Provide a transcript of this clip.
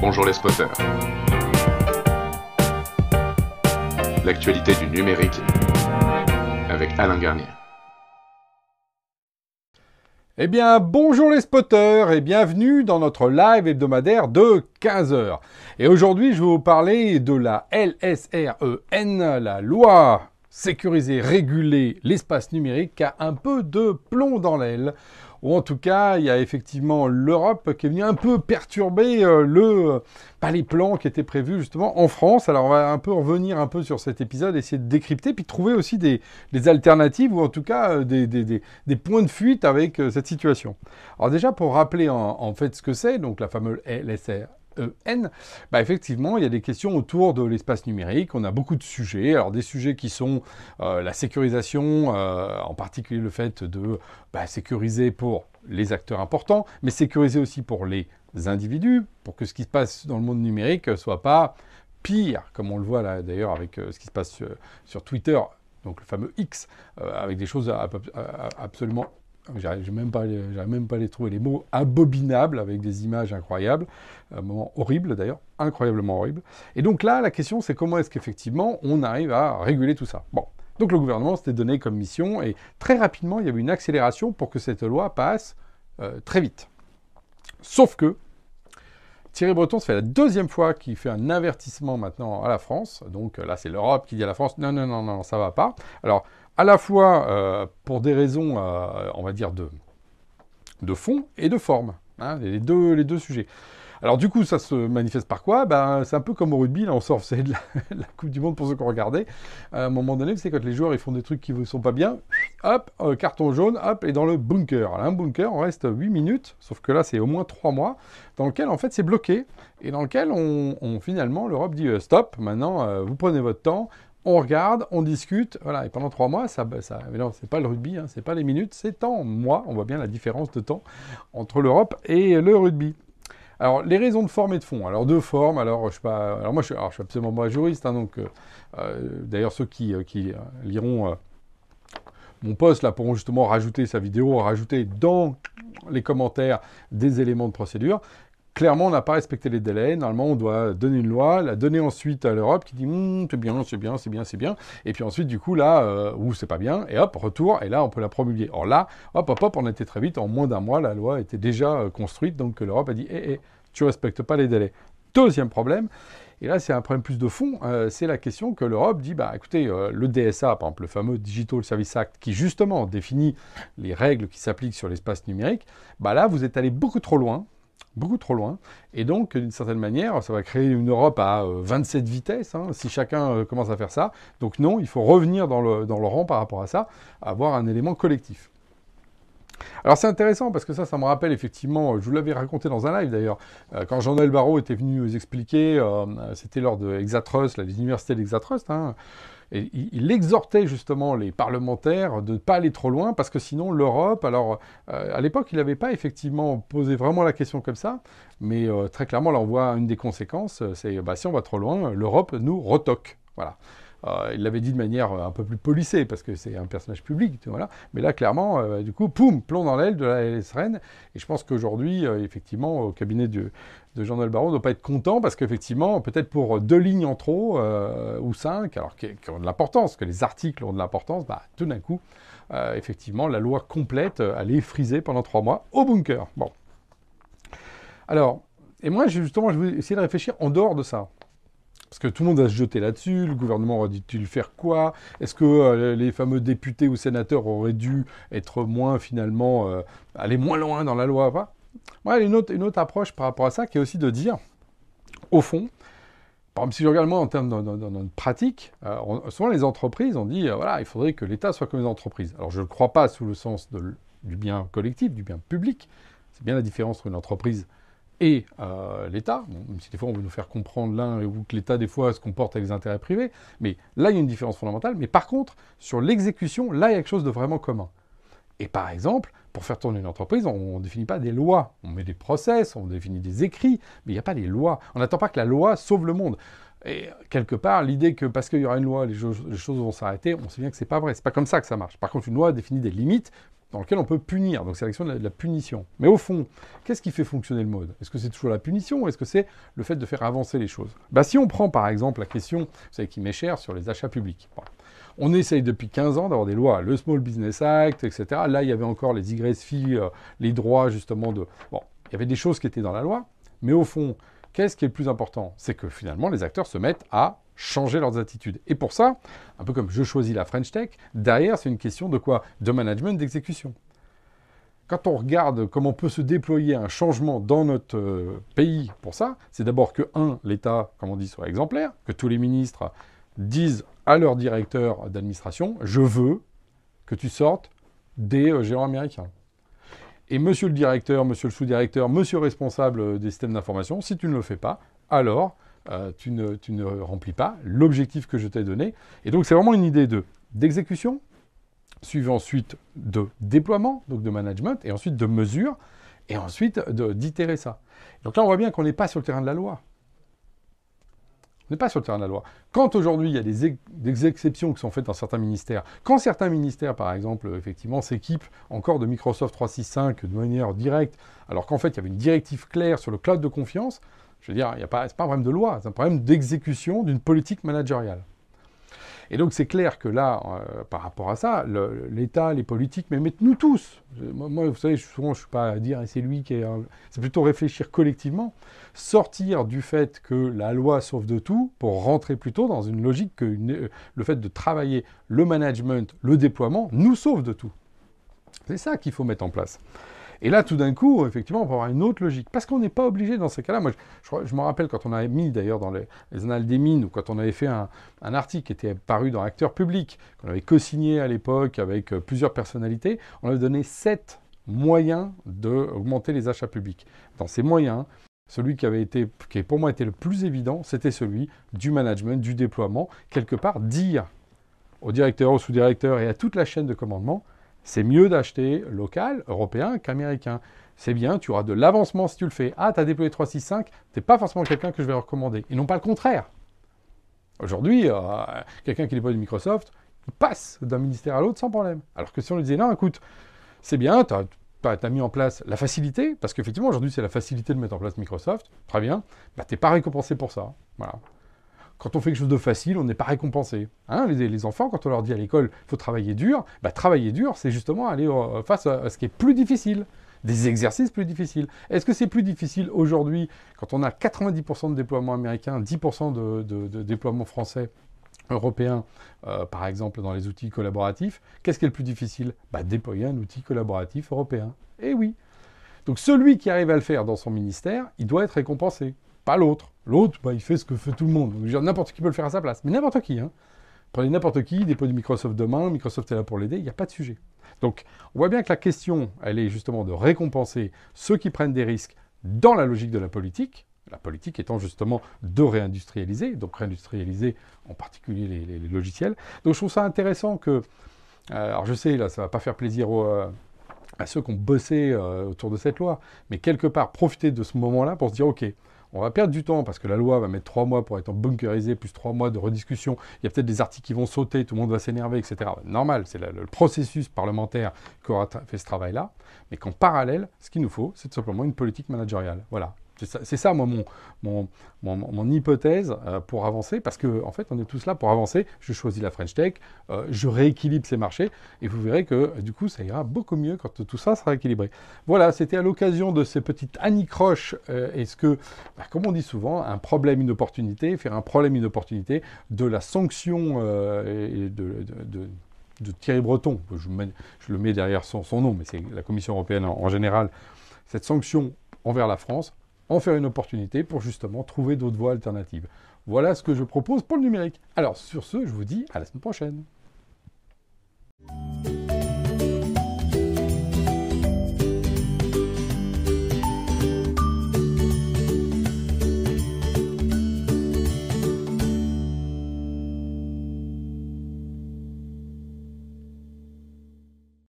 Bonjour les spotters. L'actualité du numérique avec Alain Garnier. Eh bien, bonjour les spotters et bienvenue dans notre live hebdomadaire de 15h. Et aujourd'hui, je vais vous parler de la LSREN, la loi sécuriser, réguler l'espace numérique a un peu de plomb dans l'aile. Ou en tout cas, il y a effectivement l'Europe qui est venue un peu perturber euh, le, pas les plans qui étaient prévus justement en France. Alors on va un peu revenir un peu sur cet épisode, essayer de décrypter, puis trouver aussi des, alternatives ou en tout cas euh, des, points de fuite avec euh, cette situation. Alors déjà pour rappeler en fait ce que c'est, donc la fameuse LSR, N, bah effectivement, il y a des questions autour de l'espace numérique. On a beaucoup de sujets. Alors, des sujets qui sont euh, la sécurisation, euh, en particulier le fait de bah, sécuriser pour les acteurs importants, mais sécuriser aussi pour les individus, pour que ce qui se passe dans le monde numérique ne soit pas pire, comme on le voit là d'ailleurs avec euh, ce qui se passe sur, Twitter, donc le fameux X, avec des choses absolument J'arrive même, pas, à les trouver. Les mots abominables avec des images incroyables. Un moment horrible d'ailleurs, incroyablement horrible. Et donc là, la question c'est comment est-ce qu'effectivement on arrive à réguler tout ça? Bon. Donc le gouvernement s'était donné comme mission et très rapidement il y avait une accélération pour que cette loi passe euh, très vite. Sauf que Thierry Breton, fait la deuxième fois qu'il fait un avertissement maintenant à la France. Donc là, c'est l'Europe qui dit à la France non, non, non, non, ça va pas. Alors, à la fois euh, pour des raisons, euh, on va dire, de, fond et de forme. Hein, les, deux, les deux sujets. Alors du coup, ça se manifeste par quoi? Ben, C'est un peu comme au rugby, là on sort c'est de la, Coupe du Monde pour ceux qui ont regardé. À un moment donné, c'est quand les joueurs ils font des trucs qui ne sont pas bien, hop, euh, carton jaune, hop, et dans le bunker. Un bunker, on reste 8 minutes, sauf que là c'est au moins 3 mois, dans lequel en fait c'est bloqué, et dans lequel on, finalement l'Europe dit stop, maintenant vous prenez votre temps, on regarde, on discute, voilà, et pendant trois mois, ça, ça c'est pas le rugby, hein, c'est pas les minutes, c'est en mois, on voit bien la différence de temps entre l'Europe et le rugby. Alors, les raisons de forme et de fond. Alors, de forme, alors, je suis pas, alors moi, je, suis absolument pas juriste, hein, donc, euh, euh, d'ailleurs, ceux qui, euh, qui liront mon poste là pourront justement rajouter sa vidéo, rajouter dans les commentaires des éléments de procédure clairement, on n'a pas respecté les délais. Normalement, on doit donner une loi, la donner ensuite à l'Europe qui dit hum, c'est bien, c'est bien, c'est bien, c'est bien. Et puis ensuite, du coup, là, euh, ou c'est pas bien, et hop, retour, et là, on peut la promulguer. Or là, hop, hop, hop, on était très vite. En moins d'un mois, la loi était déjà euh, construite. Donc l'Europe a dit hé, hé, tu respectes pas les délais. Deuxième problème, et là, c'est un problème plus de fond, euh, c'est la question que l'Europe dit, bah écoutez, le DSA, par exemple, le fameux Digital Service Act, qui justement définit les règles qui s'appliquent sur l'espace numérique, bah là, vous êtes allé beaucoup trop loin, beaucoup trop loin. Et donc, d'une certaine manière, ça va créer une Europe à 27 euh, vitesses, hein, si chacun euh, commence à faire ça. Donc non, il faut revenir dans le, rang par rapport à ça, avoir un élément collectif. Alors c'est intéressant parce que ça, ça me rappelle effectivement, je vous l'avais raconté dans un live d'ailleurs, euh, quand Jean-Noël Barrot était venu nous expliquer, c'était lors de Exatrust, les universités d'Exatrust, hein, il, exhortait justement les parlementaires de ne pas aller trop loin, parce que sinon l'Europe, alors euh, à l'époque il n'avait pas effectivement posé vraiment la question comme ça, mais euh, très clairement là on voit une des conséquences, c'est bah, si on va trop loin, l'Europe nous retoque. Voilà. Euh, il l'avait dit de manière un peu plus polissée, parce que c'est un personnage public. Mais là, clairement, du coup, poum, plomb dans l'aile de la LSRN. Et je pense qu'aujourd'hui, effectivement, au cabinet de, Jean-Noël Baron ne doit pas être content parce qu'effectivement, peut-être pour deux lignes en trop euh, ou cinq, alors qui, ont de l'importance, que les articles ont de l'importance, bah, tout d'un coup, euh, effectivement, la loi complète, euh, est frisée pendant trois mois au bunker. Bon. Alors, et moi, justement, je vais essayer de réfléchir en dehors de ça. Parce que tout le monde va se jeter là-dessus, le gouvernement aurait dû faire quoi? Est-ce que les fameux députés ou sénateurs auraient dû être moins, finalement, aller moins loin dans la loi moi, une autre, une autre approche par rapport à ça qui est aussi de dire, au fond, par exemple, si je regarde moi en termes de, pratique, euh, souvent les entreprises, on dit, euh, voilà, il faudrait que l'État soit comme les entreprises. Alors je ne crois pas sous le sens du bien collectif, du bien public. C'est bien la différence entre une entreprise et l'État, même si des fois on veut nous faire comprendre l'un ou que l'État des fois se comporte avec des intérêts privés, mais là il y a une différence fondamentale. Mais par contre, sur l'exécution, là il y a quelque chose de vraiment commun. Et par exemple, pour faire tourner une entreprise, on ne définit pas des lois. On met des process, on définit des écrits, mais il n'y a pas des lois. On n'attend pas que la loi sauve le monde. Et quelque part, l'idée que parce qu'il y aura une loi, les, choses vont s'arrêter, on sait bien que c'est pas vrai. C'est pas comme ça que ça marche. Par contre, une loi définit des limites dans lequel on peut punir. Donc c'est l'action de, la punition. Mais au fond, qu'est-ce qui fait fonctionner le mode? Est-ce que c'est toujours la punition ou est-ce que c'est le fait de faire avancer les choses? Bah, Si on prend par exemple la question, vous savez, qui m'est chère sur les achats publics. On essaye depuis 15 ans d'avoir des lois, le Small Business Act, etc. Là, il y avait encore les YSFI, euh, les droits justement de... Bon, il y avait des choses qui étaient dans la loi, mais au fond, qu'est-ce qui est le plus important? C'est que finalement, les acteurs se mettent à changer leurs attitudes. Et pour ça, un peu comme je choisis la French Tech, derrière, c'est une question de quoi? De management, d'exécution. Quand on regarde comment peut se déployer un changement dans notre euh, pays pour ça, c'est d'abord que, un, l'État, comme on dit, soit exemplaire, que tous les ministres disent à leur directeur d'administration, je veux que tu sortes des euh, géants américains. Et monsieur le directeur, monsieur le sous-directeur, monsieur le responsable des systèmes d'information, si tu ne le fais pas, alors euh, tu, ne, remplis pas l'objectif que je t'ai donné. Et donc c'est vraiment une idée de d'exécution, suivi ensuite de déploiement, donc de management, et ensuite de mesure, et ensuite d'itérer ça. Donc là, on voit bien qu'on n'est pas sur le terrain de la loi. On n'est pas sur le terrain de la loi. Quand aujourd'hui il y a des, des, exceptions qui sont faites dans certains ministères, quand certains ministères, par exemple, effectivement, s'équipent encore de Microsoft 365 de manière directe, alors qu'en fait il y avait une directive claire sur le cloud de confiance, je veux dire, ce n'est pas un problème de loi, c'est un problème d'exécution d'une politique managériale. Et donc c'est clair que là, euh, par rapport à ça, l'État, les politiques, mais, nous tous, moi, vous savez, souvent je ne suis pas à dire, et c'est lui qui est... C'est plutôt réfléchir collectivement, sortir du fait que la loi sauve de tout pour rentrer plutôt dans une logique que le fait de travailler le management, le déploiement, nous sauve de tout. C'est ça qu'il faut mettre en place. Et là, tout d'un coup, effectivement, on peut avoir une autre logique. Parce qu'on n'est pas obligé dans ces cas-là. Moi, je, me rappelle quand on avait mis, d'ailleurs, dans les, annales des mines, ou quand on avait fait un, article qui était paru dans Acteur Public, qu'on avait co-signé à l'époque avec euh, plusieurs personnalités, on avait donné sept moyens d'augmenter les achats publics. Dans ces moyens, celui qui avait été, qui pour moi été le plus évident, c'était celui du management, du déploiement. Quelque part, dire au directeur, au sous-directeur et à toute la chaîne de commandement, c'est mieux d'acheter local, européen, qu'américain. C'est bien, tu auras de l'avancement si tu le fais. Ah, tu as déployé 365, tu n'es pas forcément quelqu'un que je vais recommander. Et non pas le contraire. Aujourd'hui, euh, quelqu'un qui déploie du Microsoft, il passe d'un ministère à l'autre sans problème. Alors que si on lui disait, non, écoute, c'est bien, tu as, mis en place la facilité, parce qu'effectivement, aujourd'hui, c'est la facilité de mettre en place Microsoft, très bien, bah, tu n'es pas récompensé pour ça. Voilà quand on fait quelque chose de facile, on n'est pas récompensé. Hein, les, enfants, quand on leur dit à l'école, il faut travailler dur, bah, travailler dur, c'est justement aller face à, ce qui est plus difficile, des exercices plus difficiles. Est-ce que c'est plus difficile aujourd'hui, quand on a 90% de déploiement américain, 10% de, déploiement français européen, euh, par exemple, dans les outils collaboratifs, qu'est-ce qui est le plus difficile? Bah, Déployer un outil collaboratif européen. Eh oui. Donc celui qui arrive à le faire dans son ministère, il doit être récompensé pas l'autre. L'autre, bah, il fait ce que fait tout le monde. N'importe qui peut le faire à sa place. Mais n'importe qui. Hein. Prenez n'importe qui, dépôt du Microsoft demain, Microsoft est là pour l'aider, il n'y a pas de sujet. Donc, on voit bien que la question, elle est justement de récompenser ceux qui prennent des risques dans la logique de la politique, la politique étant justement de réindustrialiser, donc réindustrialiser en particulier les, logiciels. Donc je trouve ça intéressant que, euh, alors je sais, là, ça va pas faire plaisir euh, à ceux qui ont bossé euh, autour de cette loi, mais quelque part profiter de ce moment-là pour se dire, ok, on va perdre du temps parce que la loi va mettre trois mois pour être bunkerisée, plus trois mois de rediscussion. Il y a peut-être des articles qui vont sauter, tout le monde va s'énerver, etc. Normal, c'est le processus parlementaire qui aura fait ce travail-là. Mais qu'en parallèle, ce qu'il nous faut, c'est tout simplement une politique managériale. Voilà. C'est ça, moi, mon, mon, hypothèse euh, pour avancer, parce qu'en en fait, on est tous là pour avancer. Je choisis la French Tech, euh, je rééquilibre ces marchés, et vous verrez que du coup, ça ira beaucoup mieux quand tout ça sera équilibré. Voilà, c'était à l'occasion de ces petites anicroches. Euh, Est-ce que, bah, comme on dit souvent, un problème, une opportunité, faire un problème, une opportunité, de la sanction et de, Thierry Breton, je, je, le mets derrière son, nom, mais c'est la Commission européenne en général, cette sanction envers la France, en faire une opportunité pour justement trouver d'autres voies alternatives. Voilà ce que je propose pour le numérique. Alors sur ce, je vous dis à la semaine prochaine.